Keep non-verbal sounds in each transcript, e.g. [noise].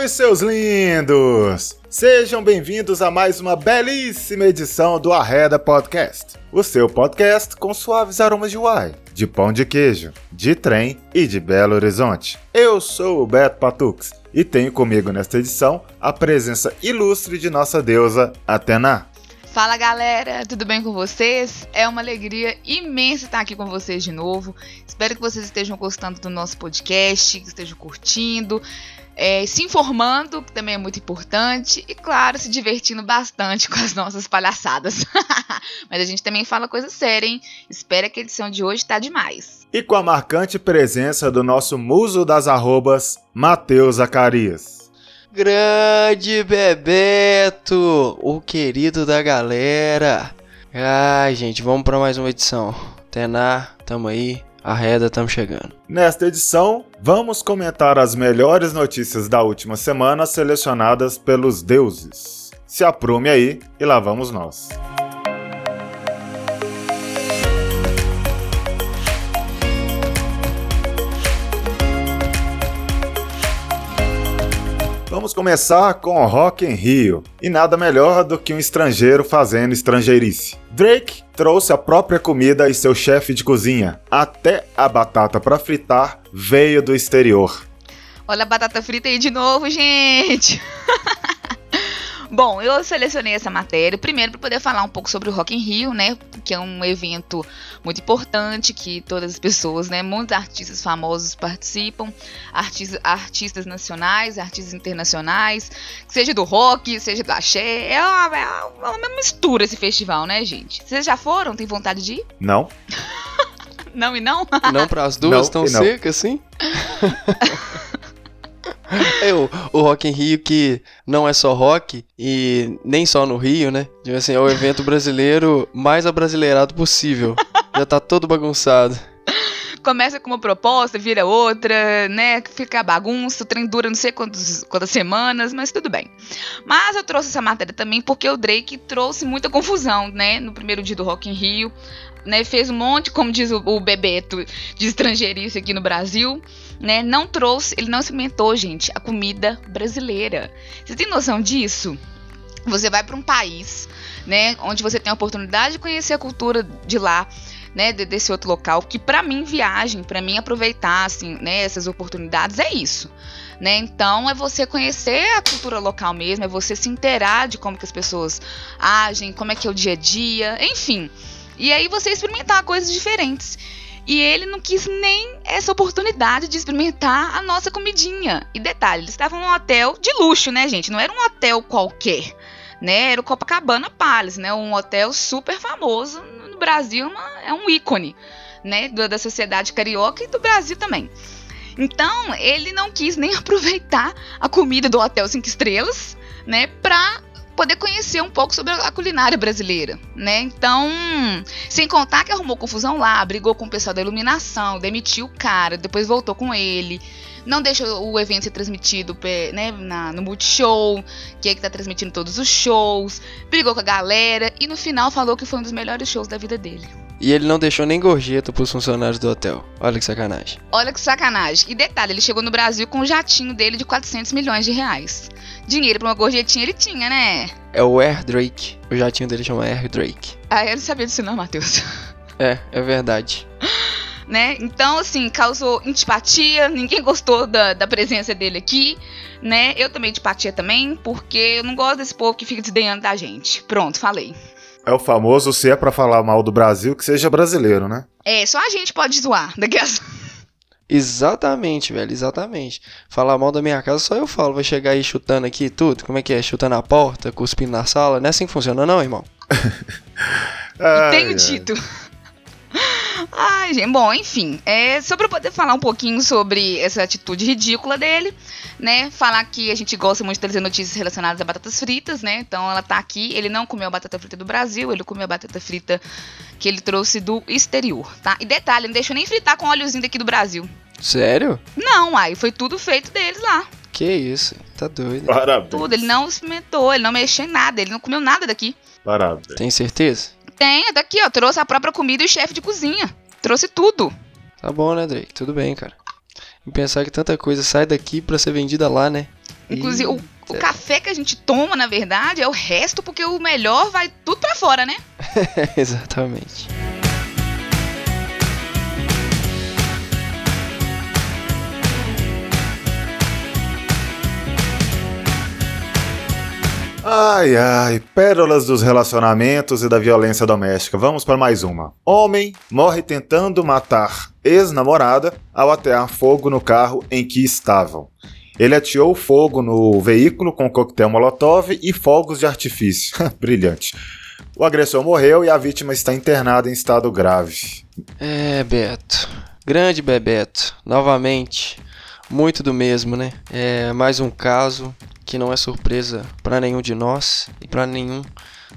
Salve, seus lindos! Sejam bem-vindos a mais uma belíssima edição do Arreda Podcast, o seu podcast com suaves aromas de uai, de pão de queijo, de trem e de Belo Horizonte. Eu sou o Beto Patux e tenho comigo nesta edição a presença ilustre de nossa deusa Atena. Fala galera, tudo bem com vocês? É uma alegria imensa estar aqui com vocês de novo. Espero que vocês estejam gostando do nosso podcast, que estejam curtindo, é, se informando, que também é muito importante, e claro, se divertindo bastante com as nossas palhaçadas. [laughs] Mas a gente também fala coisa séria, hein? Espero que a edição de hoje tá demais. E com a marcante presença do nosso muso das arrobas, Matheus Zacarias. Grande Bebeto, o querido da galera. Ai, gente, vamos para mais uma edição. Tenar, tamo aí. Arreda, tamo chegando. Nesta edição, vamos comentar as melhores notícias da última semana selecionadas pelos deuses. Se aprume aí e lá vamos nós. Vamos começar com o Rock em Rio. E nada melhor do que um estrangeiro fazendo estrangeirice. Drake trouxe a própria comida e seu chefe de cozinha. Até a batata para fritar veio do exterior. Olha a batata frita aí de novo, gente! [laughs] Bom, eu selecionei essa matéria primeiro para poder falar um pouco sobre o Rock in Rio, né? Que é um evento muito importante que todas as pessoas, né? Muitos artistas famosos participam, artistas, artistas nacionais, artistas internacionais, seja do rock, seja do axé. É uma, é uma mistura esse festival, né, gente? Vocês já foram? Tem vontade de ir? Não. [laughs] não e não? Não para as duas tão secas assim? [laughs] [laughs] É o, Rock em Rio que não é só rock e nem só no Rio, né? Tipo assim, é o evento brasileiro mais abrasileirado possível. Já tá todo bagunçado. Começa com uma proposta, vira outra, né? Fica bagunça, o trem dura não sei quantos, quantas semanas, mas tudo bem. Mas eu trouxe essa matéria também porque o Drake trouxe muita confusão, né? No primeiro dia do Rock in Rio. Né, fez um monte, como diz o, o Bebeto, de estrangeirice aqui no Brasil né? Não trouxe, ele não experimentou, gente, a comida brasileira. Você tem noção disso? Você vai para um país, né, onde você tem a oportunidade de conhecer a cultura de lá, né, desse outro local, que para mim viagem, para mim aproveitar assim, né, essas oportunidades é isso. Né? Então é você conhecer a cultura local mesmo, é você se inteirar de como que as pessoas agem, como é que é o dia a dia, enfim. E aí você experimentar coisas diferentes. E ele não quis nem essa oportunidade de experimentar a nossa comidinha. E detalhe, eles estavam num hotel de luxo, né, gente? Não era um hotel qualquer, né? Era o Copacabana Palace, né? Um hotel super famoso no Brasil, uma, é um ícone, né? Da sociedade carioca e do Brasil também. Então, ele não quis nem [laughs] aproveitar a comida do Hotel 5 Estrelas, né, pra poder conhecer um pouco sobre a culinária brasileira, né? Então, sem contar que arrumou confusão lá, brigou com o pessoal da iluminação, demitiu o cara, depois voltou com ele, não deixa o evento ser transmitido né, na, no Multishow, que é que tá transmitindo todos os shows, brigou com a galera e no final falou que foi um dos melhores shows da vida dele. E ele não deixou nem gorjeta pros funcionários do hotel. Olha que sacanagem. Olha que sacanagem. E detalhe, ele chegou no Brasil com um jatinho dele de 400 milhões de reais. Dinheiro pra uma gorjetinha ele tinha, né? É o Air Drake. O jatinho dele chama Air Drake. Ah, eu não sabia disso não, Matheus. É, é verdade. [gasps] né? Então, assim, causou antipatia, ninguém gostou da, da presença dele aqui, né? Eu também antipatia também, porque eu não gosto desse povo que fica desdenhando da gente. Pronto, falei. É o famoso, se é para falar mal do Brasil, que seja brasileiro, né? É, só a gente pode zoar daqui a... [laughs] Exatamente, velho, exatamente. Falar mal da minha casa só eu falo. Vai chegar aí chutando aqui tudo. Como é que é? Chutando a porta, cuspindo na sala. Não é assim que funciona, não, irmão? [laughs] ai, tenho ai. dito. Ai, gente, bom, enfim, é só pra poder falar um pouquinho sobre essa atitude ridícula dele, né? Falar que a gente gosta muito de trazer notícias relacionadas a batatas fritas, né? Então ela tá aqui, ele não comeu a batata frita do Brasil, ele comeu a batata frita que ele trouxe do exterior, tá? E detalhe, não deixou nem fritar com óleozinho daqui do Brasil. Sério? Não, aí foi tudo feito deles lá. Que isso, tá doido. Parabéns. Tudo, ele não experimentou, ele não mexeu em nada, ele não comeu nada daqui. Parabéns. Tem certeza? Tem, daqui, ó. Trouxe a própria comida e o chefe de cozinha. Trouxe tudo. Tá bom, né, Drake? Tudo bem, cara. E pensar que tanta coisa sai daqui para ser vendida lá, né? Inclusive, o, o, café que a gente toma, na verdade, é o resto, porque o melhor vai tudo para fora, né? [laughs] Exatamente. Ai, ai, pérolas dos relacionamentos e da violência doméstica. Vamos para mais uma. Homem morre tentando matar ex-namorada ao atear fogo no carro em que estavam. Ele ateou fogo no veículo com coquetel molotov e fogos de artifício. [laughs] Brilhante. O agressor morreu e a vítima está internada em estado grave. É, Beto. Grande Bebeto. Novamente. Muito do mesmo, né? É mais um caso que não é surpresa para nenhum de nós e para nenhum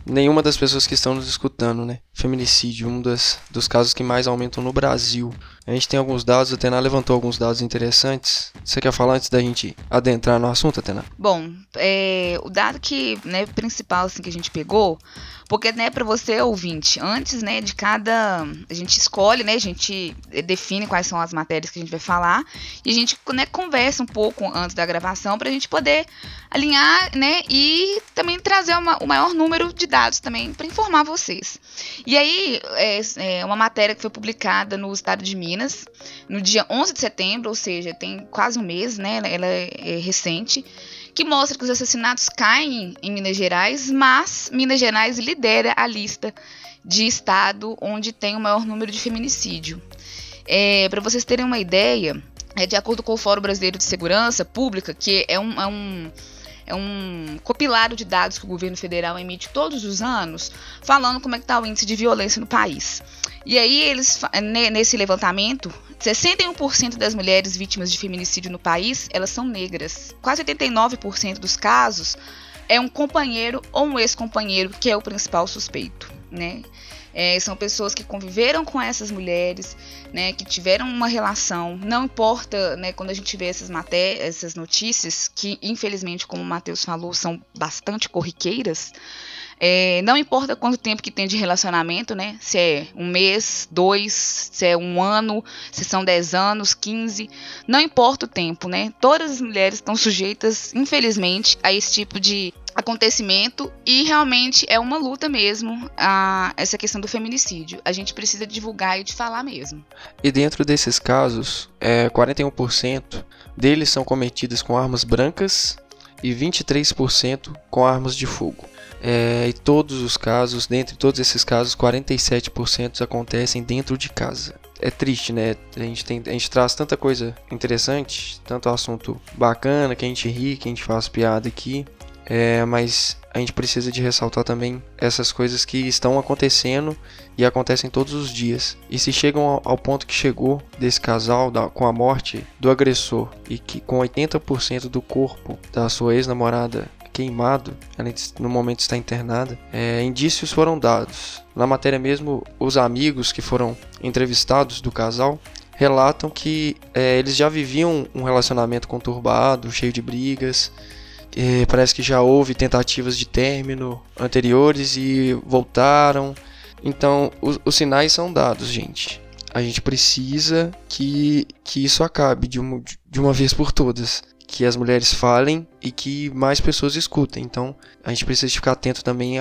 nenhuma das pessoas que estão nos escutando, né? Feminicídio, um das, dos casos que mais aumentam no Brasil. A gente tem alguns dados, a Atena levantou alguns dados interessantes. Você quer falar antes da gente adentrar no assunto, Atena? Bom, é, o dado que, né, principal assim, que a gente pegou porque, né, para você ouvinte, antes, né, de cada. A gente escolhe, né, a gente define quais são as matérias que a gente vai falar e a gente, né, conversa um pouco antes da gravação para a gente poder alinhar, né, e também trazer uma, o maior número de dados também para informar vocês. E aí, é, é uma matéria que foi publicada no estado de Minas no dia 11 de setembro, ou seja, tem quase um mês, né, ela é, é recente que mostra que os assassinatos caem em Minas Gerais, mas Minas Gerais lidera a lista de estado onde tem o maior número de feminicídio. É, Para vocês terem uma ideia, é, de acordo com o Fórum Brasileiro de Segurança Pública, que é um, é um é um compilado de dados que o governo federal emite todos os anos, falando como é que está o índice de violência no país. E aí eles nesse levantamento, 61% das mulheres vítimas de feminicídio no país, elas são negras. Quase 89% dos casos é um companheiro ou um ex-companheiro que é o principal suspeito, né? É, são pessoas que conviveram com essas mulheres, né, que tiveram uma relação. Não importa, né, quando a gente vê essas matérias, essas notícias, que infelizmente, como o Matheus falou, são bastante corriqueiras. É, não importa quanto tempo que tem de relacionamento, né? Se é um mês, dois, se é um ano, se são dez anos, quinze, não importa o tempo, né? Todas as mulheres estão sujeitas, infelizmente, a esse tipo de acontecimento e realmente é uma luta mesmo a essa questão do feminicídio. A gente precisa divulgar e de falar mesmo. E dentro desses casos, é, 41% deles são cometidos com armas brancas e 23% com armas de fogo. É, e todos os casos, dentre todos esses casos, 47% acontecem dentro de casa. É triste, né? A gente, tem, a gente traz tanta coisa interessante, tanto assunto bacana, que a gente ri, que a gente faz piada aqui. É, mas a gente precisa de ressaltar também essas coisas que estão acontecendo e acontecem todos os dias. E se chegam ao, ponto que chegou desse casal da, com a morte do agressor e que com 80% do corpo da sua ex-namorada queimado, ela no momento está internada, é, indícios foram dados. Na matéria mesmo, os amigos que foram entrevistados do casal relatam que é, eles já viviam um relacionamento conturbado, cheio de brigas, é, parece que já houve tentativas de término anteriores e voltaram. Então, os, os sinais são dados, gente. A gente precisa que, que isso acabe de uma, de uma vez por todas. Que as mulheres falem e que mais pessoas escutem. Então, a gente precisa ficar atento também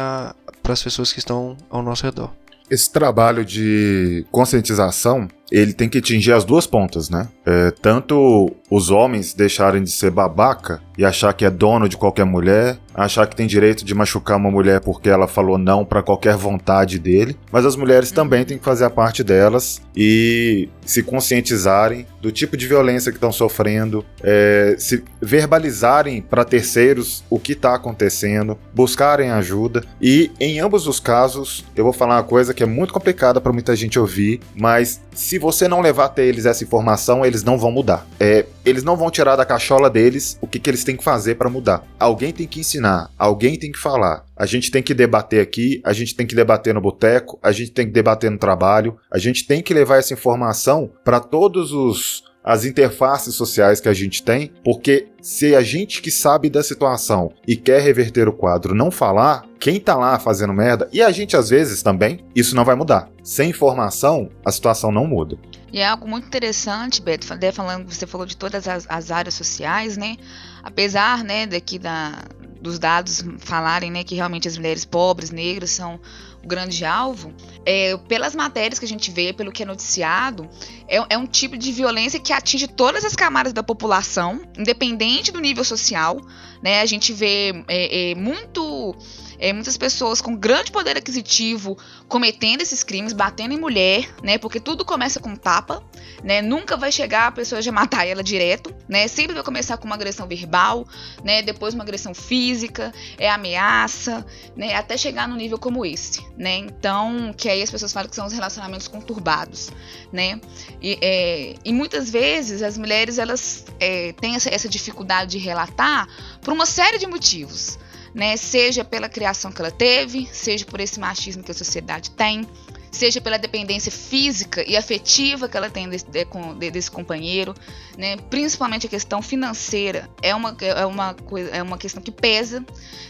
para as pessoas que estão ao nosso redor. Esse trabalho de conscientização ele tem que atingir as duas pontas, né? É, tanto os homens deixarem de ser babaca e achar que é dono de qualquer mulher, achar que tem direito de machucar uma mulher porque ela falou não para qualquer vontade dele, mas as mulheres uhum. também têm que fazer a parte delas e se conscientizarem do tipo de violência que estão sofrendo, é, se verbalizarem para terceiros o que está acontecendo, buscarem ajuda e em ambos os casos eu vou falar uma coisa que é muito complicada para muita gente ouvir, mas se você não levar até eles essa informação, eles não vão mudar. É, eles não vão tirar da cachola deles o que, que eles têm que fazer para mudar. Alguém tem que ensinar, alguém tem que falar. A gente tem que debater aqui, a gente tem que debater no boteco, a gente tem que debater no trabalho, a gente tem que levar essa informação para todos os as interfaces sociais que a gente tem, porque se a gente que sabe da situação e quer reverter o quadro não falar, quem tá lá fazendo merda, e a gente às vezes também, isso não vai mudar. Sem informação, a situação não muda. E é algo muito interessante, Beto, falando, você falou de todas as, as áreas sociais, né? Apesar, né, daqui da, dos dados falarem, né, que realmente as mulheres pobres, negras são o grande alvo, é, pelas matérias que a gente vê, pelo que é noticiado, é, é, um tipo de violência que atinge todas as camadas da população, independente do nível social. Né? A gente vê é, é muito é, muitas pessoas com grande poder aquisitivo cometendo esses crimes, batendo em mulher, né? Porque tudo começa com tapa, né? Nunca vai chegar a pessoa já [laughs] matar ela direto, né? Sempre vai começar com uma agressão verbal, né? Depois uma agressão física, é ameaça, né? Até chegar no nível como esse, né? Então, que aí as pessoas falam que são os relacionamentos conturbados, né? E, é, e muitas vezes as mulheres elas é, têm essa, essa dificuldade de relatar por uma série de motivos né? Seja pela criação que ela teve, seja por esse machismo que a sociedade tem, seja pela dependência física e afetiva que ela tem desse, de, desse companheiro, né? principalmente a questão financeira é uma, é, uma, é uma questão que pesa,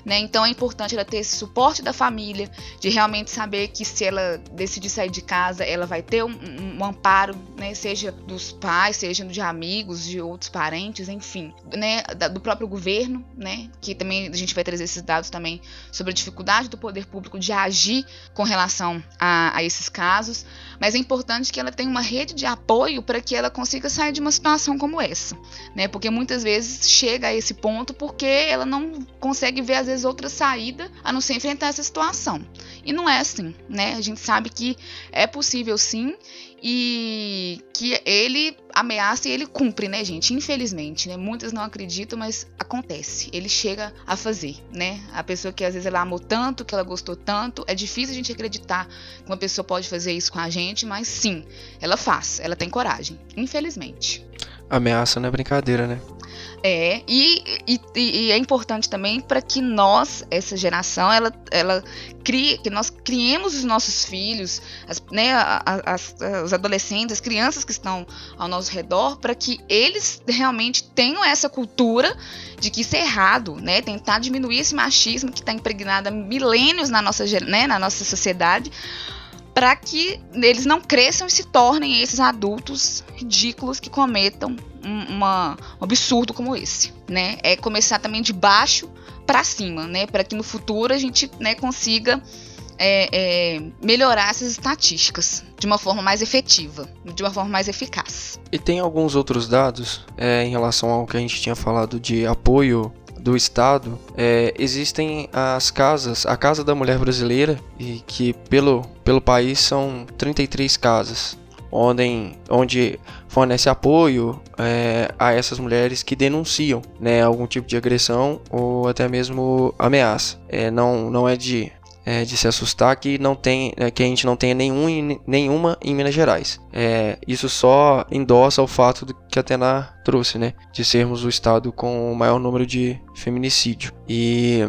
né? então é importante ela ter esse suporte da família, de realmente saber que se ela decidir sair de casa, ela vai ter um, um amparo, né? seja dos pais, seja de amigos, de outros parentes, enfim, né? do próprio governo, né? que também a gente vai trazer esses dados também sobre a dificuldade do poder público de agir com relação a, a esses casos, mas é importante que ela tenha uma rede de apoio para que ela consiga sair de uma situação como essa, né? Porque muitas vezes chega a esse ponto porque ela não consegue ver às vezes outra saída a não ser enfrentar essa situação. E não é assim, né? A gente sabe que é possível sim e que ele ameaça e ele cumpre, né, gente? Infelizmente, né? Muitas não acreditam, mas acontece. Ele chega a fazer, né? A pessoa que às vezes ela amou tanto, que ela gostou tanto, é difícil a gente acreditar que uma pessoa pode fazer isso com a gente, mas sim, ela faz, ela tem coragem, infelizmente. Ameaça não é brincadeira, né? É, e, e, e é importante também para que nós, essa geração, ela, ela crie, que nós criemos os nossos filhos, as, né, as, os adolescentes, as crianças que estão ao nosso redor, para que eles realmente tenham essa cultura de que isso é errado, né? Tentar diminuir esse machismo que está impregnado há milênios na nossa, né, na nossa sociedade, para que eles não cresçam e se tornem esses adultos ridículos que cometam um, uma, um absurdo como esse, né? É começar também de baixo para cima, né? Para que no futuro a gente né, consiga é, é, melhorar essas estatísticas de uma forma mais efetiva, de uma forma mais eficaz. E tem alguns outros dados é, em relação ao que a gente tinha falado de apoio do Estado, é, existem as casas, a Casa da Mulher Brasileira, e que pelo, pelo país são 33 casas, onde, onde fornece apoio é, a essas mulheres que denunciam né, algum tipo de agressão ou até mesmo ameaça. É, não, não é de é, de se assustar que não tem é, que a gente não tenha nenhum, nenhuma em Minas Gerais. É, isso só endossa o fato do que a Atena trouxe, né, de sermos o estado com o maior número de feminicídio. E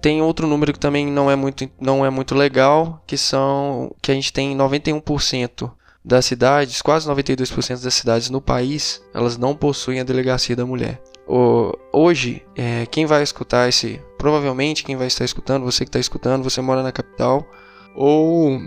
tem outro número que também não é muito, não é muito legal, que são que a gente tem 91% das cidades, quase 92% das cidades no país, elas não possuem a delegacia da mulher hoje, é, quem vai escutar esse. Provavelmente quem vai estar escutando, você que está escutando, você mora na capital, ou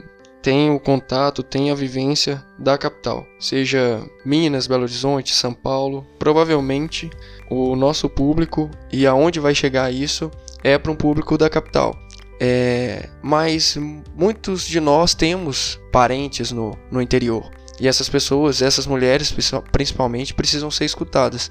tem o contato, tem a vivência da capital, seja Minas, Belo Horizonte, São Paulo. Provavelmente o nosso público e aonde vai chegar isso é para um público da capital. É, mas muitos de nós temos parentes no, no interior. E essas pessoas, essas mulheres principalmente, precisam ser escutadas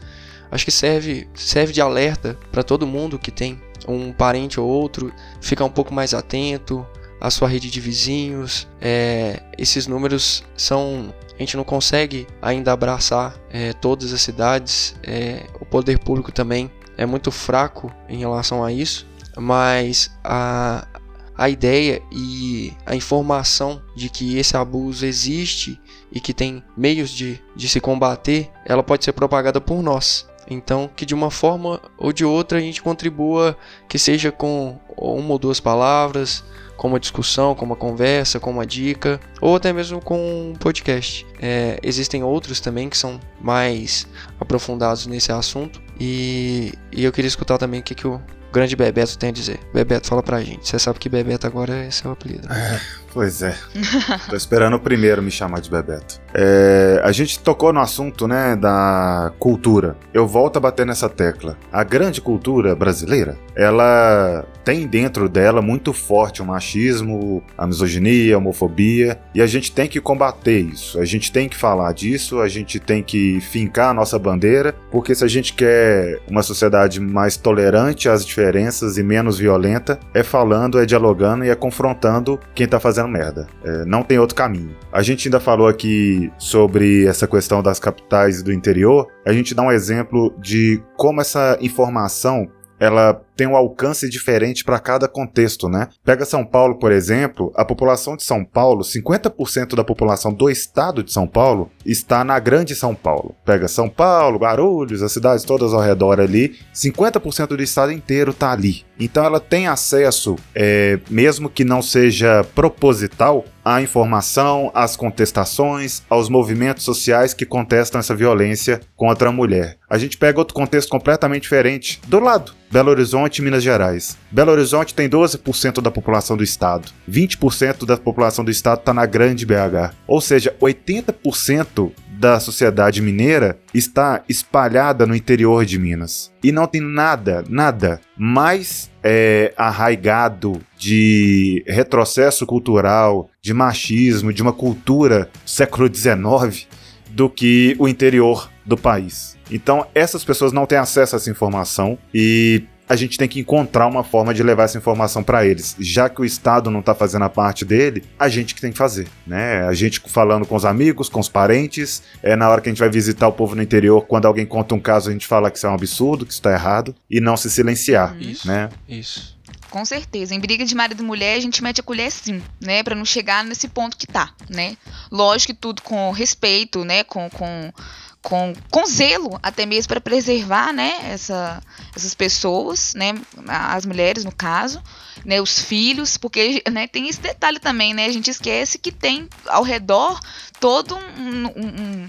acho que serve, serve de alerta para todo mundo que tem um parente ou outro, ficar um pouco mais atento à sua rede de vizinhos. É, esses números são. A gente não consegue ainda abraçar é, todas as cidades, é, o poder público também é muito fraco em relação a isso, mas a, a ideia e a informação de que esse abuso existe e que tem meios de, de se combater, ela pode ser propagada por nós. Então, que de uma forma ou de outra a gente contribua, que seja com uma ou duas palavras, com uma discussão, com uma conversa, com uma dica, ou até mesmo com um podcast. É, existem outros também que são mais aprofundados nesse assunto, e, e eu queria escutar também o que, que o grande Bebeto tem a dizer. Bebeto, fala pra gente. Você sabe que Bebeto agora é seu apelido. É, [laughs] pois é. [laughs] Tô esperando o primeiro me chamar de Bebeto. É, a gente tocou no assunto, né, da cultura. Eu volto a bater nessa tecla. A grande cultura brasileira, ela tem dentro dela muito forte o machismo, a misoginia, a homofobia, e a gente tem que combater isso. A gente tem que falar disso, a gente tem que fincar a nossa bandeira, porque se a gente quer uma sociedade mais tolerante às diferenças e menos violenta, é falando, é dialogando e é confrontando quem tá fazendo merda. É, não tem outro caminho. A gente ainda falou aqui sobre essa questão das capitais do interior, a gente dá um exemplo de como essa informação ela tem um alcance diferente para cada contexto, né? Pega São Paulo, por exemplo, a população de São Paulo, 50% da população do estado de São Paulo está na Grande São Paulo. Pega São Paulo, Guarulhos, as cidades todas ao redor ali, 50% do estado inteiro está ali. Então ela tem acesso, é, mesmo que não seja proposital, à informação, às contestações, aos movimentos sociais que contestam essa violência contra a mulher. A gente pega outro contexto completamente diferente do lado. Belo Horizonte e Minas Gerais. Belo Horizonte tem 12% da população do estado. 20% da população do estado está na grande BH. Ou seja, 80% da sociedade mineira está espalhada no interior de Minas. E não tem nada, nada mais é, arraigado de retrocesso cultural, de machismo, de uma cultura século XIX do que o interior do país. Então, essas pessoas não têm acesso a essa informação e a gente tem que encontrar uma forma de levar essa informação para eles. Já que o Estado não está fazendo a parte dele, a gente que tem que fazer, né? A gente falando com os amigos, com os parentes, é na hora que a gente vai visitar o povo no interior, quando alguém conta um caso, a gente fala que isso é um absurdo, que isso tá errado, e não se silenciar, Isso. né? Isso. Com certeza. Em briga de marido e mulher, a gente mete a colher sim, né? Pra não chegar nesse ponto que tá, né? Lógico que tudo com respeito, né? Com, com, com, com zelo, até mesmo para preservar, né? Essa, essas pessoas, né? As mulheres, no caso, né? Os filhos, porque né, tem esse detalhe também, né? A gente esquece que tem ao redor todo um- um- um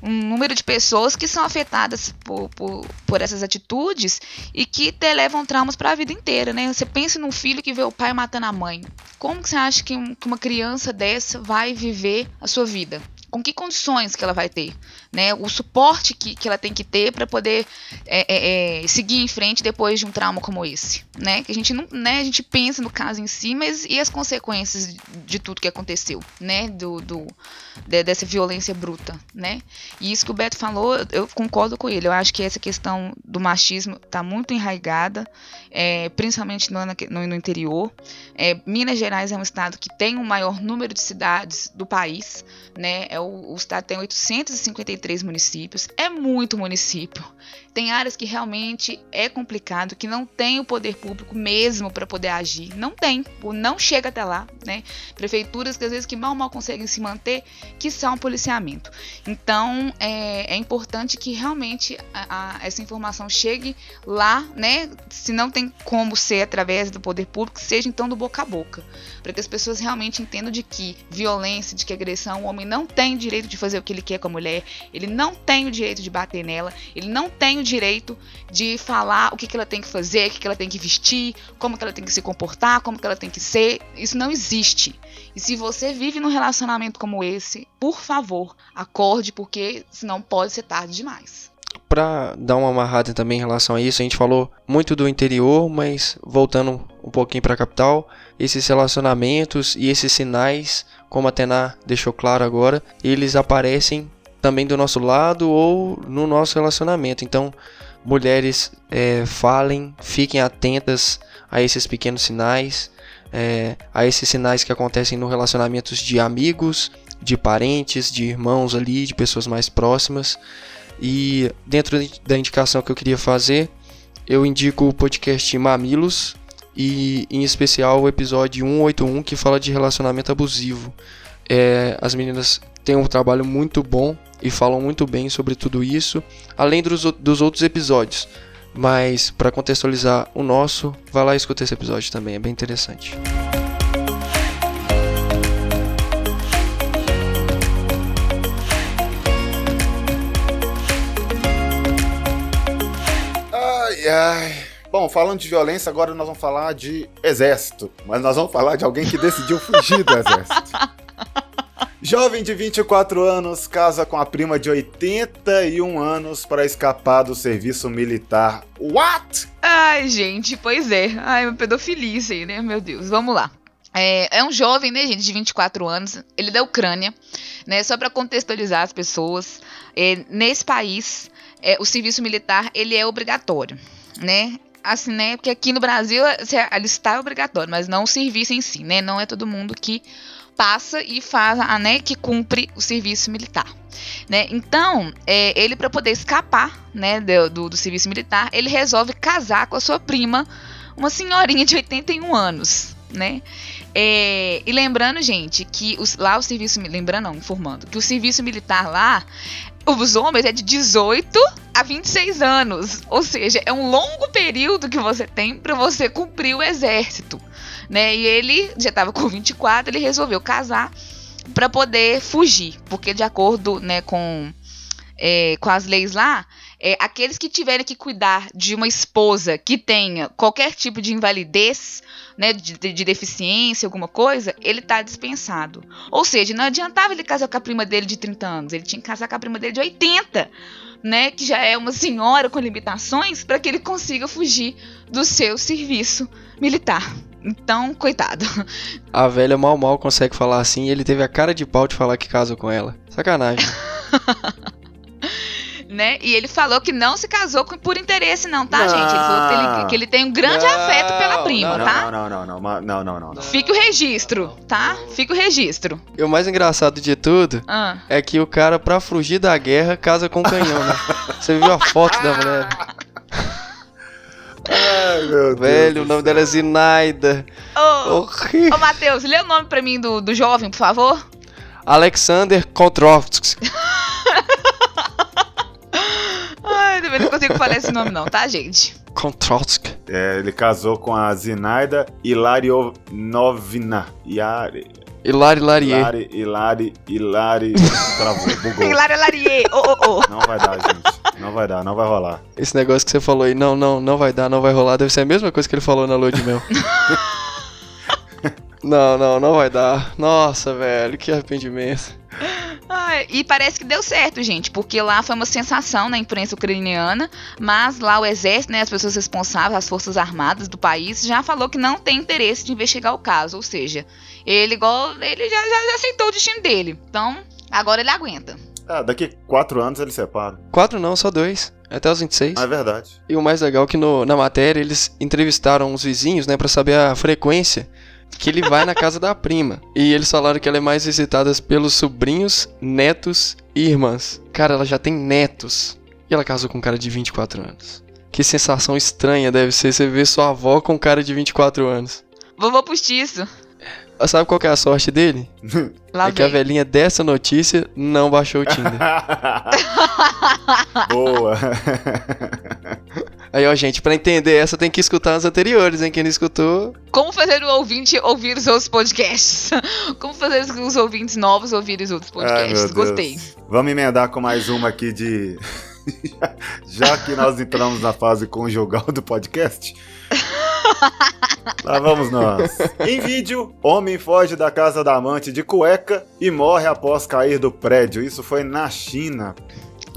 um número de pessoas que são afetadas por, por, por essas atitudes e que te levam traumas para a vida inteira, né? Você pensa num filho que vê o pai matando a mãe. Como que você acha que, um- que uma criança dessa vai viver a sua vida? Com que condições que ela vai ter? Né? O suporte que, que ela tem que ter para poder é, é, é, seguir em frente depois de um trauma como esse, né? Que a gente não, né? A gente pensa no caso em si, mas e as consequências de, tudo que aconteceu, né? Do, do de- dessa violência bruta, né? E isso que o Beto falou, eu concordo com ele. Eu acho que essa questão do machismo está muito enraigada, é, principalmente no, no- no interior. É, Minas Gerais é um estado que tem o maior número de cidades do país, né? O, o estado tem 853 municípios, é muito município. Tem áreas que realmente é complicado, que não tem o poder público mesmo para poder agir. Não tem, não chega até lá, né? Prefeituras que às vezes que mal mal conseguem se manter, que são policiamento. Então é, é importante que realmente a- a- essa informação chegue lá, né? Se não tem como ser através do poder público, seja então do boca a boca, para que as pessoas realmente entendam de que violência, de que agressão, o homem não tem direito de fazer o que ele quer com a mulher, ele não tem o direito de bater nela, ele não tem o direito de falar o que, que ela tem que fazer, o que, que ela tem que vestir, como que ela tem que se comportar, como que ela tem que ser. Isso não existe. E se você vive num relacionamento como esse, por favor, acorde, porque senão pode ser tarde demais. Pra dar uma amarrada também em relação a isso, a gente falou muito do interior, mas voltando um pouquinho pra capital, esses relacionamentos e esses sinais, como a Tená deixou claro agora, eles aparecem também do nosso lado ou no nosso relacionamento. Então, mulheres é, falem, fiquem atentas a esses pequenos sinais, é, a esses sinais que acontecem no relacionamentos de amigos, de parentes, de irmãos ali, de pessoas mais próximas. E dentro da indicação que eu queria fazer, eu indico o podcast Mamilos e em especial o episódio 181 que fala de relacionamento abusivo. É, as meninas têm um trabalho muito bom e falam muito bem sobre tudo isso, além dos, dos outros episódios. Mas para contextualizar o nosso, vai lá e escuta esse episódio também, é bem interessante. Ai, ai. Bom, falando de violência, agora nós vamos falar de exército. Mas nós vamos falar de alguém que decidiu fugir do exército. [laughs] Jovem de 24 anos casa com a prima de 81 anos para escapar do serviço militar. What? Ai, gente, pois é. Ai, uma pedofilia isso aí, né? Meu Deus, vamos lá. É, é, um jovem, né, gente, de 24 anos, ele é da Ucrânia, né, só para contextualizar as pessoas, é, nesse país, é, o serviço militar, ele é obrigatório, né, assim, né, porque aqui no Brasil, a lista é obrigatório, mas não o serviço em si, né, não é todo mundo que passa e faz, a, né, que cumpre o serviço militar. Né? Então, é, ele para poder escapar né, do, do, serviço militar, ele resolve casar com a sua prima, uma senhorinha de 81 anos, né? É, e lembrando, gente, que os, lá o serviço, lembrando não, informando, que o serviço militar lá, os homens é de 18 a 26 anos, ou seja, é um longo período que você tem para você cumprir o exército né? E ele já estava com 24, ele resolveu casar para poder fugir, porque de acordo, né, com é, com as leis lá, é, aqueles que tiverem que cuidar de uma esposa que tenha qualquer tipo de invalidez, né, de, de deficiência, alguma coisa, ele está dispensado. Ou seja, não adiantava ele casar com a prima dele de 30 anos, ele tinha que casar com a prima dele de 80, né, que já é uma senhora com limitações, para que ele consiga fugir do seu serviço militar. Então, coitado. A velha mal mal consegue falar assim e ele teve a cara de pau de falar que casou com ela. Sacanagem. [laughs] né? E ele falou que não se casou por interesse, não, tá, não. gente? Ele falou que ele, que ele tem um grande não, afeto pela prima, não, tá? Não, não, não, não, não, não, não, Fica o registro, tá? Fica o registro. E o mais engraçado de tudo ah. é que o cara, pra fugir da guerra, casa com um canhão, né? [laughs] Você viu a foto da mulher? Ai, meu Velho, Deus o nome dela é Zinaida. Ô, oh, ô Matheus, lê o nome pra mim do, do jovem, por favor. Alexander Kontrovsky. [laughs] Ai, também não consigo falar esse nome não, tá, gente? Kontrovsky. É, ele casou com a Zinaida Ilariovna. Yari... Hilari Larier. Hilari, Hilari, Hilari. Travou, bugou. [laughs] Hilari Larier. Oh, oh, oh. Não vai dar, gente. Não vai dar, não vai rolar. Esse negócio que você falou aí, não, não, não vai dar, não vai rolar, deve ser a mesma coisa que ele falou na lua de mel. [laughs] não, não, não vai dar. Nossa, velho, que arrependimento. E parece que deu certo, gente, porque lá foi uma sensação na imprensa ucraniana, mas lá o exército, né, as pessoas responsáveis, as forças armadas do país, já falou que não tem interesse de investigar o caso, ou seja, ele igual ele já, já, já aceitou o destino dele. Então, agora ele aguenta. Ah, daqui quatro anos ele separa. Quatro não, só dois. Até os 26. Ah, é verdade. E o mais legal é que no, na matéria eles entrevistaram os vizinhos, né, para saber a frequência que ele vai na casa da prima. E eles falaram que ela é mais visitada pelos sobrinhos, netos e irmãs. Cara, ela já tem netos. E ela casou com um cara de 24 anos. Que sensação estranha deve ser você ver sua avó com um cara de 24 anos. Vovô postiço. Sabe qual que é a sorte dele? [laughs] Lá é que a velhinha dessa notícia não baixou o Tinder. [laughs] Boa. [laughs] Aí, ó, gente, pra entender essa tem que escutar as anteriores, hein? Quem não escutou. Como fazer o ouvinte ouvir os outros podcasts? [laughs] Como fazer os ouvintes novos ouvirem os outros podcasts? Ai, Gostei. Vamos emendar com mais uma aqui de. [laughs] Já que nós entramos na fase conjugal do podcast. Lá vamos nós. Em vídeo, homem foge da casa da amante de cueca e morre após cair do prédio. Isso foi na China.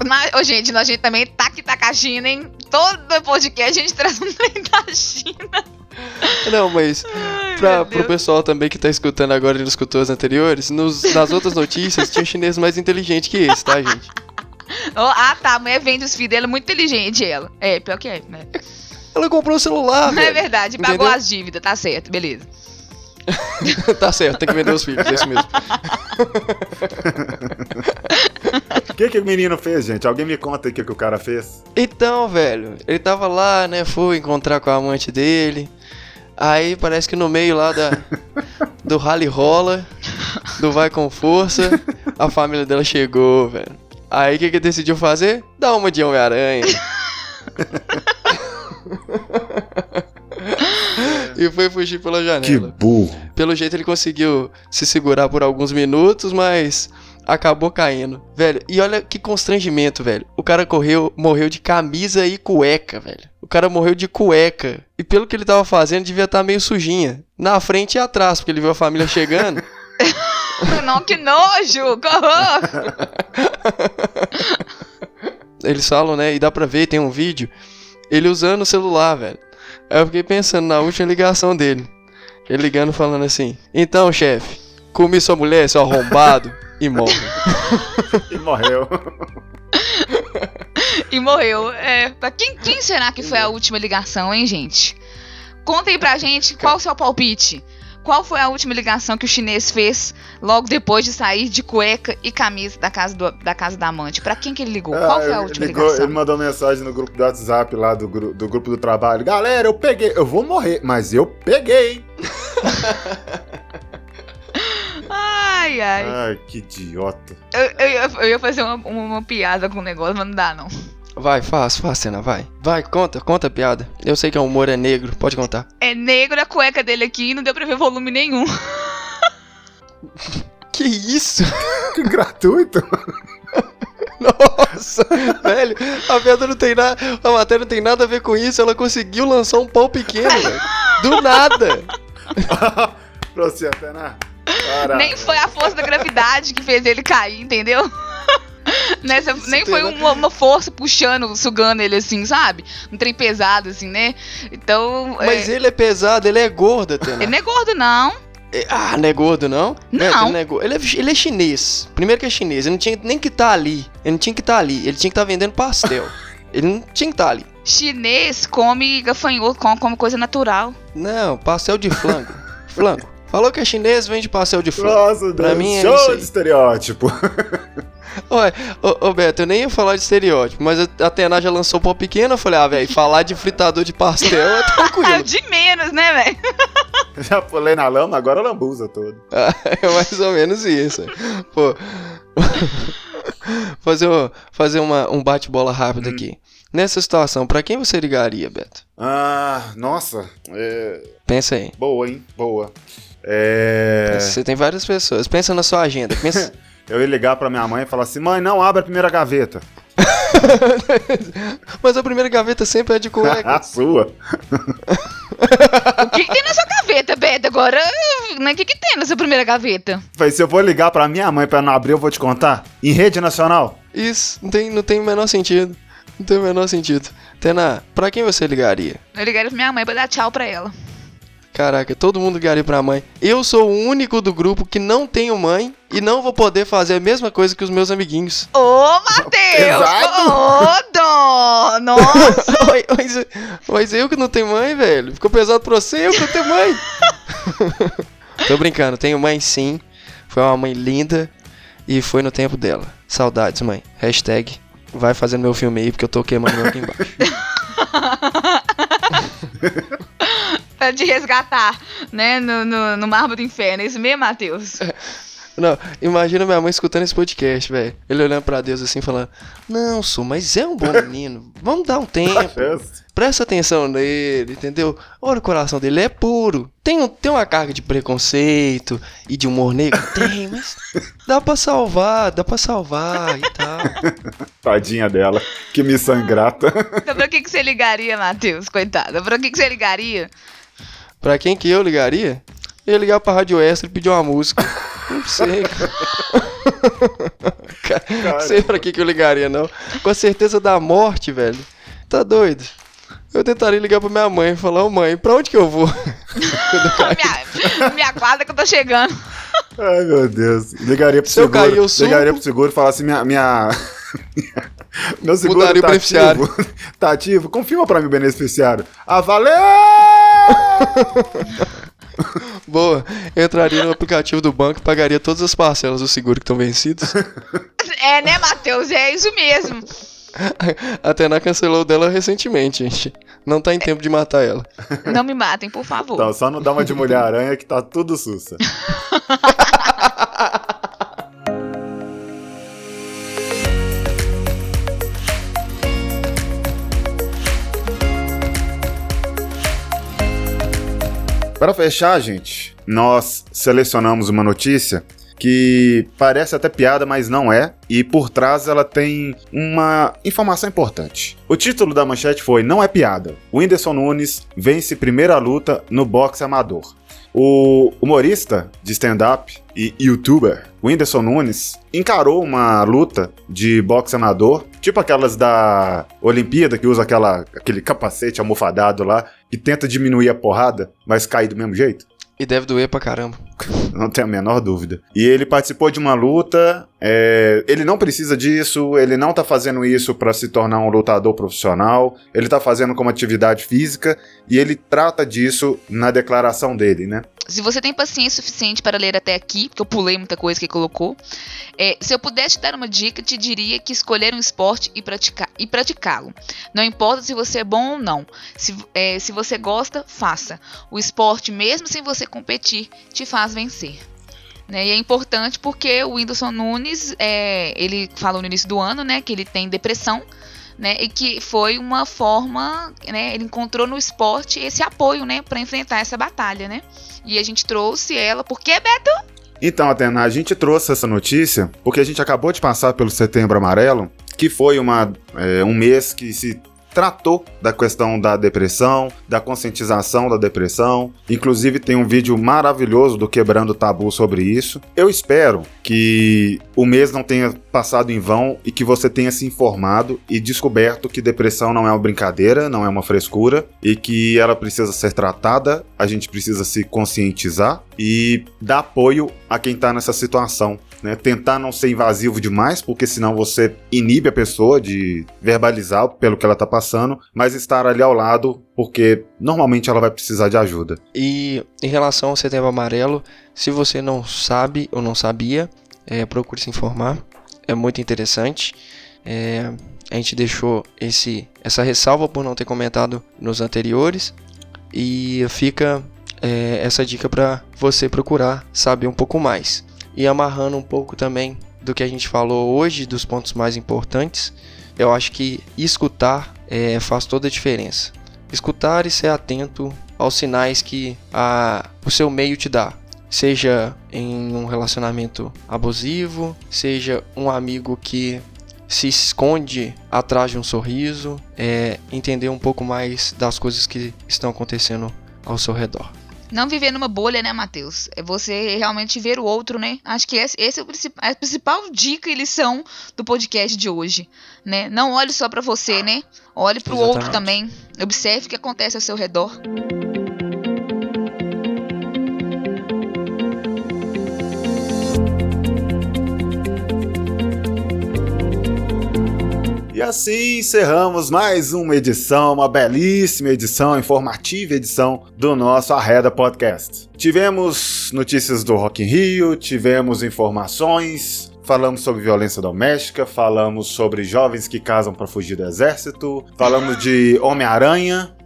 Na, oh, gente, a gente também tá aqui tá com a China, hein? Todo podcast a gente traz um trem da China. Não, mas Ai, pra, pro pessoal também que tá escutando agora e não escutou as anteriores, nos, nas outras notícias tinha um chinês mais inteligente que esse, tá, gente? Oh, ah, tá. A mulher vende os filhos dela muito inteligente, ela. É, pior que é, né? Ela comprou o celular, velho. É verdade, pagou Entendeu? as dívidas, tá certo, beleza. [laughs] tá certo, tem que vender os filhos, é isso mesmo. [laughs] O que, que o menino fez, gente? Alguém me conta aí o que, que o cara fez. Então, velho, ele tava lá, né? Foi encontrar com a amante dele. Aí parece que no meio lá da, [laughs] do rally rola, do vai com força, a família dela chegou, velho. Aí o que que ele decidiu fazer? Dar uma de Homem-Aranha. [laughs] e foi fugir pela Que janela. burro. Pelo jeito ele conseguiu se segurar por alguns minutos, mas acabou caindo. Velho, e olha que constrangimento, velho. O cara correu, morreu de camisa e cueca, velho. O cara morreu de cueca. E pelo que ele tava fazendo, devia estar meio sujinha. Na frente e atrás, porque ele viu a família chegando. [laughs] Não, que nojo! Eles falam, né? E dá pra ver, tem um vídeo. Ele usando o celular, velho. Aí eu fiquei pensando na última ligação dele. Ele ligando falando assim: Então, chefe, comi sua mulher, seu arrombado, e morre. [laughs] E morreu. E morreu. É, pra quem, quem será que foi a última ligação, hein, gente? Conta aí pra gente qual o seu palpite. Qual foi a última ligação que o chinês fez logo depois de sair de cueca e camisa da casa, do- da, casa da amante? Pra quem que ele ligou? Qual foi a Ah, última ligou- ligação? Ele mandou mensagem no grupo do WhatsApp lá do, do grupo do trabalho. Galera, eu peguei. Eu vou morrer, mas eu peguei. [laughs] Ai, ai. Ai, que idiota. Eu, eu ia- eu ia fazer uma, uma piada com o negócio, mas não dá, não. Vai, faz, faz, cena, vai. Vai, conta, conta a piada. Eu sei que o humor é negro, pode contar. É negro a cueca dele aqui e não deu pra ver volume nenhum. [laughs] Que isso? Que gratuito. [laughs] Nossa, velho, a piada não tem nada. A matéria não tem nada a ver com isso. Ela conseguiu lançar um pau pequeno, velho. Do nada. [laughs] pra você. Caraca. Nem foi a força da gravidade que fez ele cair, entendeu? [laughs] Nessa, nem foi uma, uma força puxando, sugando ele assim, sabe? Um trem pesado, assim, né? Então. Mas é, ele é pesado, ele é gordo, Atena. ele não é gordo, não. É- Ah, não é gordo, não? Não. É, ele, não é gordo. Ele, é, ele é chinês. Primeiro que é chinês. Ele não tinha nem que estar ali. Ele não tinha que estar ali. Ele tinha que estar vendendo pastel. [laughs] ele não tinha que estar ali. Chinês come gafanhoto, come, come coisa natural. Não, pastel de flango. [laughs] flango. Falou que é chinês, vende pastel de flango. Nossa, Pra Deus. mim é Show de estereótipo. [laughs] Ué, ô, ô Beto, eu nem ia falar de estereótipo, mas a a Atena já lançou pau pequeno. Eu falei, ah, velho, falar de fritador de pastel é É [laughs] tranquilo. de menos, né, velho? [laughs] Já pulei na lama, agora a lambuza todo. é mais ou menos isso. Pô. fazer um, fazer uma, um bate-bola rápido aqui. Nessa situação, pra quem você ligaria, Beto? Ah, nossa. É... Pensa aí. Boa, hein? Boa. É... Você tem várias pessoas. Pensa na sua agenda. Pensa... [laughs] Eu ia ligar pra minha mãe e falar assim: mãe, não abre a primeira gaveta. [laughs] Mas a primeira gaveta sempre é de [laughs] a cueca. sua. O que, que tem na sua gaveta, Beto? Agora, né? O que, que tem na sua primeira gaveta? Falei, se eu vou ligar pra minha mãe pra não abrir, eu vou te contar. Em rede nacional? Isso, não tem, não tem o menor sentido. Não tem o menor sentido. Tena, pra quem você ligaria? Eu ligaria pra minha mãe pra dar tchau pra ela. Caraca, todo mundo ligaria pra mãe. Eu sou o único do grupo que não tenho mãe e não vou poder fazer a mesma coisa que os meus amiguinhos. Ô, Matheus! Ô, Dó! Nossa! [laughs] Mas, mas eu que não tenho mãe, velho. Ficou pesado pra você, eu que não tenho mãe. [laughs] Tô brincando, tenho mãe sim. Foi uma mãe linda e foi no tempo dela. Saudades, mãe. Hashtag vai fazendo meu filme aí porque eu tô queimando meu aqui embaixo. [laughs] Te resgatar, né? No, no, no Marbo do Inferno. É isso mesmo, Matheus? Não, imagina minha mãe escutando esse podcast, velho. Ele olhando pra Deus assim, falando: Não, Su, mas é um bom menino. Vamos dar um tempo. Presta atenção nele, entendeu? Olha o coração dele, é puro. Tem, um- tem uma carga de preconceito e de humor negro? [laughs] Tem, mas dá pra salvar, dá pra salvar e tal. Tadinha dela. Que missão ingrata. Então, pra que, que você ligaria, Matheus? Coitada. Pra que, que você ligaria? Pra quem que eu ligaria? Eu ia ligar pra Rádio Extra e pedir uma música. Não sei, [laughs] cara. Sei pra que, que eu ligaria, não. Com a certeza da morte, velho. Tá doido? Eu tentaria ligar pra minha mãe e falar, ô mãe, pra onde que eu vou? minha, minha quadra que eu tô chegando. Ai, meu Deus. Ligaria pro Se eu seguro. cair, eu subo. ligaria pro seguro e falasse assim, minha... minha... [laughs] Meu seguro Mudaria o tá beneficiário. ativo. [laughs] tá ativo? Confirma pra mim o beneficiário. Ah, valeu! [laughs] Boa, eu entraria no aplicativo do banco e pagaria todas as parcelas do seguro que estão vencidos. [laughs] É, né, Matheus? É isso mesmo. A Tena cancelou dela recentemente, gente. Não tá em tempo de matar ela. Não me matem, por favor. Então, só não dá uma de Mulher-Aranha que tá tudo sussa. [laughs] Para fechar, gente, nós selecionamos uma notícia que parece até piada, mas não é, e por trás ela tem uma informação importante. O título da manchete foi Não é piada. Whindersson Nunes vence primeira luta no boxe amador. O humorista de stand-up e youtuber Whindersson Nunes encarou uma luta de boxe amador, tipo aquelas da Olimpíada que usa aquela, aquele capacete almofadado lá, que tenta diminuir a porrada, mas cai do mesmo jeito. E deve doer pra caramba. [laughs] Não tenho a menor dúvida. E ele participou de uma luta. É, ele não precisa disso, ele não tá fazendo isso para se tornar um lutador profissional. Ele tá fazendo como atividade física e ele trata disso na declaração dele, né? Se você tem paciência suficiente para ler até aqui, porque eu pulei muita coisa que colocou, é, se eu pudesse te dar uma dica, te diria que escolher um esporte e, praticar, e praticá-lo. Não importa se você é bom ou não. Se, é, se você gosta, faça. O esporte, mesmo sem você competir, te faz vencer. Né? E é importante porque o Whindersson Nunes, é, ele falou no início do ano, né, que ele tem depressão, né, e que foi uma forma, né, ele encontrou no esporte esse apoio, né, para enfrentar essa batalha, né? E a gente trouxe ela, por quê, Beto? Então, Atena, a gente trouxe essa notícia porque a gente acabou de passar pelo Setembro Amarelo, que foi uma, é, um mês que se tratou da questão da depressão, da conscientização da depressão. Inclusive tem um vídeo maravilhoso do Quebrando Tabu sobre isso. Eu espero que o mês não tenha passado em vão e que você tenha se informado e descoberto que depressão não é uma brincadeira, não é uma frescura e que ela precisa ser tratada, a gente precisa se conscientizar e dar apoio a quem está nessa situação. Né? Tentar não ser invasivo demais, porque senão você inibe a pessoa de verbalizar pelo que ela está passando, mas estar ali ao lado, porque normalmente ela vai precisar de ajuda. E em relação ao setembro amarelo, se você não sabe ou não sabia, é, procure se informar, é muito interessante. É, a gente deixou esse, essa ressalva por não ter comentado nos anteriores e fica é, essa dica para você procurar saber um pouco mais. E amarrando um pouco também do que a gente falou hoje, dos pontos mais importantes, eu acho que escutar é, faz toda a diferença. Escutar e ser atento aos sinais que a, o seu meio te dá. Seja em um relacionamento abusivo, seja um amigo que se esconde atrás de um sorriso, é, entender um pouco mais das coisas que estão acontecendo ao seu redor não viver numa bolha, né, Matheus? É você realmente ver o outro, né? Acho que esse é o principal, a principal dica e lição do podcast de hoje, né? Não olhe só para você, né? Olhe para o outro também. Observe o que acontece ao seu redor. Assim encerramos mais uma edição, uma belíssima edição, informativa edição do nosso Arreda Podcast. Tivemos notícias do Rock in Rio, tivemos informações, falamos sobre violência doméstica, falamos sobre jovens que casam para fugir do exército, falamos de Homem-Aranha.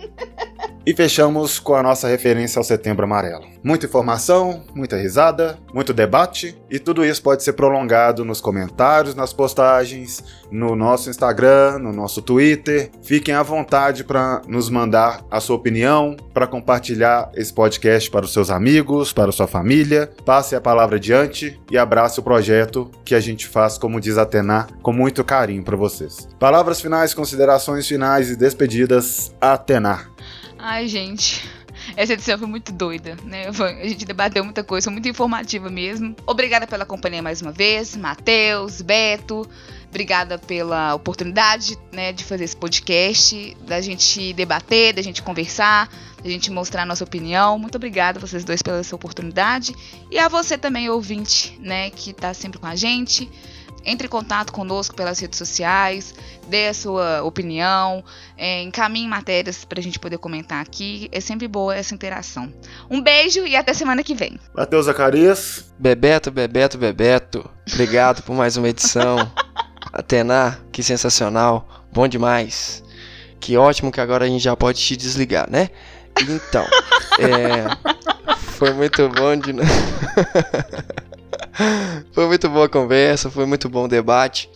E fechamos com a nossa referência ao Setembro Amarelo. Muita informação, muita risada, muito debate, e tudo isso pode ser prolongado nos comentários, nas postagens, no nosso Instagram, no nosso Twitter. Fiquem à vontade para nos mandar a sua opinião, para compartilhar esse podcast para os seus amigos, para a sua família. Passe a palavra adiante e abrace o projeto que a gente faz, como diz Atena, com muito carinho para vocês. Palavras finais, considerações finais e despedidas, Atena. Ai, gente. Essa edição foi muito doida, né? A gente debateu muita coisa, muito informativa mesmo. Obrigada pela companhia mais uma vez, Matheus, Beto. Obrigada pela oportunidade, né, de fazer esse podcast, da gente debater, da gente conversar, da gente mostrar a nossa opinião. Muito obrigada vocês dois pela essa oportunidade e a você também ouvinte, né, que está sempre com a gente. Entre em contato conosco pelas redes sociais, dê a sua opinião, é, encaminhe matérias para a gente poder comentar aqui. É sempre boa essa interação. Um beijo e até semana que vem. Matheus Zacarias. Bebeto, Bebeto, Bebeto. Obrigado por mais uma edição. [laughs] Atena, que sensacional. Bom demais. Que ótimo que agora a gente já pode te desligar, né? Então, é, [laughs] foi muito bom de. [laughs] foi muito boa a conversa, foi muito bom o debate.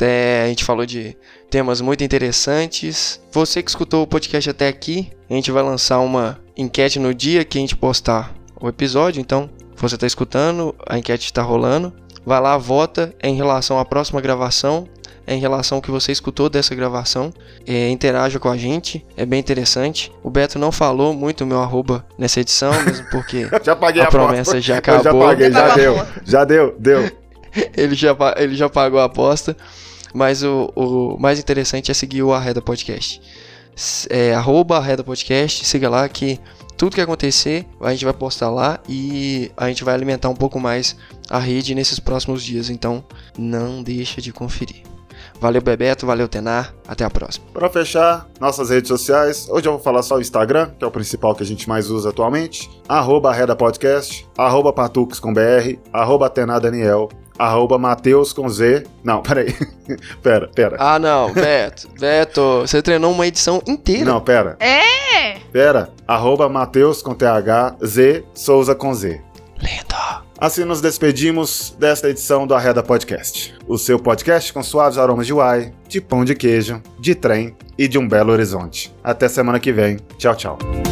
É, a gente falou de temas muito interessantes. Você que escutou o podcast até aqui, a gente vai lançar uma enquete no dia que a gente postar o episódio. Então, você está escutando, a enquete está rolando. Vai lá, vota em relação à próxima gravação, em relação ao que você escutou dessa gravação. É, interaja com a gente, é bem interessante. O Beto não falou muito o meu arroba nessa edição, [laughs] mesmo porque já paguei a, a promessa já Eu acabou. já paguei, já deu. Já deu, deu. [laughs] ele, já, ele já pagou a aposta. Mas o, o mais interessante é seguir o Arreda Podcast. É, arroba Arreda Podcast, siga lá que tudo que acontecer a gente vai postar lá e a gente vai alimentar um pouco mais a rede nesses próximos dias. Então não deixa de conferir. Valeu Bebeto, valeu Tenar, até a próxima. Pra fechar, nossas redes sociais. Hoje eu vou falar só o Instagram, que é o principal que a gente mais usa atualmente. Arroba Reda Podcast, arroba Patux com BR, arroba Atena Daniel, arroba Mateus com Z. Não, [laughs] peraí. pera, pera. Ah não, Beto, Beto, você treinou uma edição inteira. Não, pera. É! Pera. Arroba Mateus com TH, Z, Souza com Z. Lindo. Assim nos despedimos desta edição do Arreda Podcast. O seu podcast com suaves aromas de uai, de pão de queijo, de trem e de um belo horizonte. Até semana que vem. Tchau, tchau.